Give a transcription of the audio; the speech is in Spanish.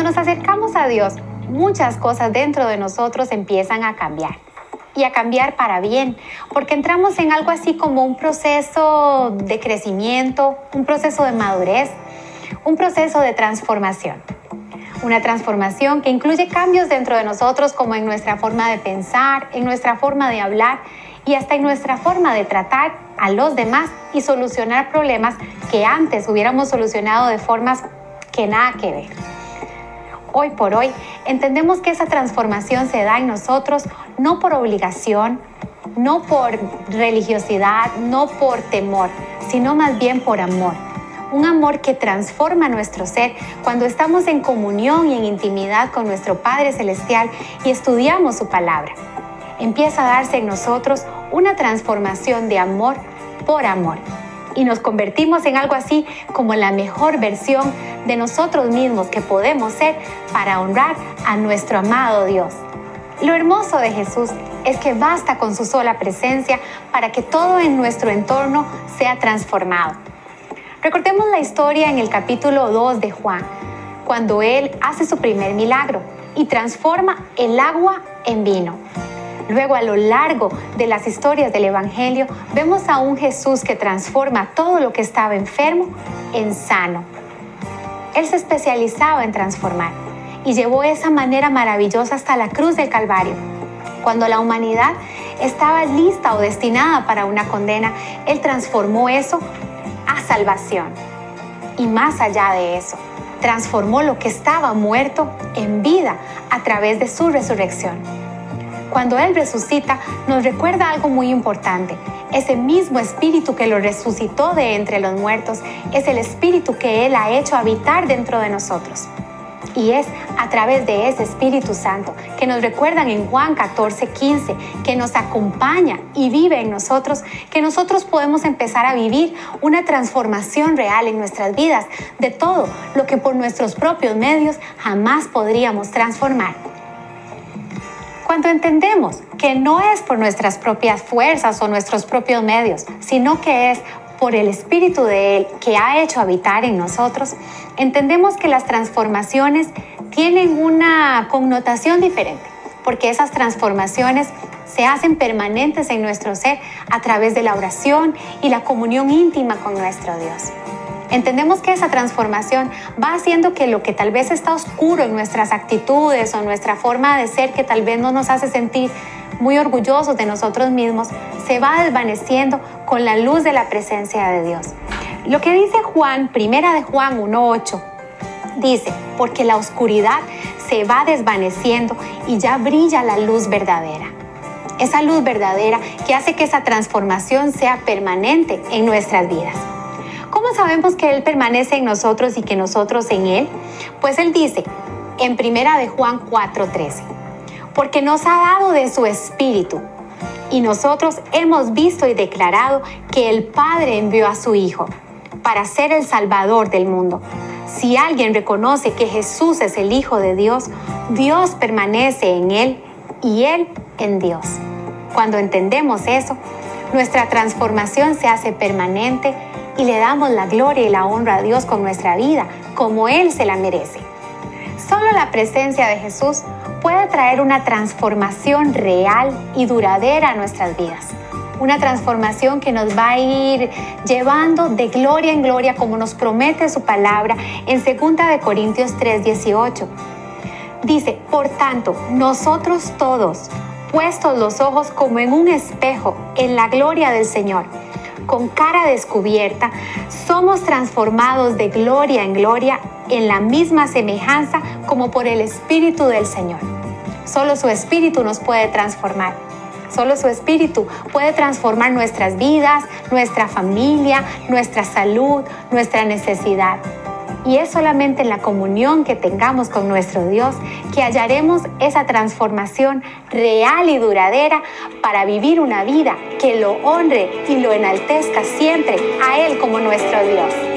nos acercamos a Dios, muchas cosas dentro de nosotros empiezan a cambiar y a cambiar para bien, porque entramos en algo así como un proceso de crecimiento, un proceso de madurez, un proceso de transformación. Una transformación que incluye cambios dentro de nosotros como en nuestra forma de pensar, en nuestra forma de hablar y hasta en nuestra forma de tratar a los demás y solucionar problemas que antes hubiéramos solucionado de formas que nada que ver. Hoy por hoy entendemos que esa transformación se da en nosotros no por obligación, no por religiosidad, no por temor, sino más bien por amor. Un amor que transforma nuestro ser cuando estamos en comunión y en intimidad con nuestro Padre Celestial y estudiamos su palabra. Empieza a darse en nosotros una transformación de amor por amor y nos convertimos en algo así como la mejor versión de nosotros mismos que podemos ser para honrar a nuestro amado Dios. Lo hermoso de Jesús es que basta con su sola presencia para que todo en nuestro entorno sea transformado. Recordemos la historia en el capítulo 2 de Juan, cuando Él hace su primer milagro y transforma el agua en vino. Luego, a lo largo de las historias del Evangelio, vemos a un Jesús que transforma todo lo que estaba enfermo en sano. Él se especializaba en transformar y llevó esa manera maravillosa hasta la cruz del Calvario. Cuando la humanidad estaba lista o destinada para una condena, Él transformó eso a salvación. Y más allá de eso, transformó lo que estaba muerto en vida a través de su resurrección. Cuando Él resucita, nos recuerda algo muy importante. Ese mismo espíritu que lo resucitó de entre los muertos es el espíritu que Él ha hecho habitar dentro de nosotros. Y es a través de ese Espíritu Santo que nos recuerdan en Juan 14, 15, que nos acompaña y vive en nosotros, que nosotros podemos empezar a vivir una transformación real en nuestras vidas de todo lo que por nuestros propios medios jamás podríamos transformar. Cuando entendemos que no es por nuestras propias fuerzas o nuestros propios medios, sino que es por el Espíritu de Él que ha hecho habitar en nosotros, entendemos que las transformaciones tienen una connotación diferente, porque esas transformaciones se hacen permanentes en nuestro ser a través de la oración y la comunión íntima con nuestro Dios. Entendemos que esa transformación va haciendo que lo que tal vez está oscuro en nuestras actitudes o nuestra forma de ser que tal vez no nos hace sentir muy orgullosos de nosotros mismos, se va desvaneciendo con la luz de la presencia de Dios. Lo que dice Juan, primera de Juan 1.8, dice, porque la oscuridad se va desvaneciendo y ya brilla la luz verdadera. Esa luz verdadera que hace que esa transformación sea permanente en nuestras vidas. ¿Cómo sabemos que Él permanece en nosotros y que nosotros en Él? Pues Él dice en primera de Juan 4:13, porque nos ha dado de su espíritu y nosotros hemos visto y declarado que el Padre envió a su Hijo para ser el Salvador del mundo. Si alguien reconoce que Jesús es el Hijo de Dios, Dios permanece en Él y Él en Dios. Cuando entendemos eso, nuestra transformación se hace permanente y le damos la gloria y la honra a Dios con nuestra vida, como Él se la merece. Solo la presencia de Jesús puede traer una transformación real y duradera a nuestras vidas. Una transformación que nos va a ir llevando de gloria en gloria como nos promete su palabra en 2 de Corintios 3:18. Dice, por tanto, nosotros todos, puestos los ojos como en un espejo en la gloria del Señor, con cara descubierta, somos transformados de gloria en gloria en la misma semejanza como por el Espíritu del Señor. Solo su Espíritu nos puede transformar. Solo su Espíritu puede transformar nuestras vidas, nuestra familia, nuestra salud, nuestra necesidad. Y es solamente en la comunión que tengamos con nuestro Dios que hallaremos esa transformación real y duradera para vivir una vida que lo honre y lo enaltezca siempre a Él como nuestro Dios.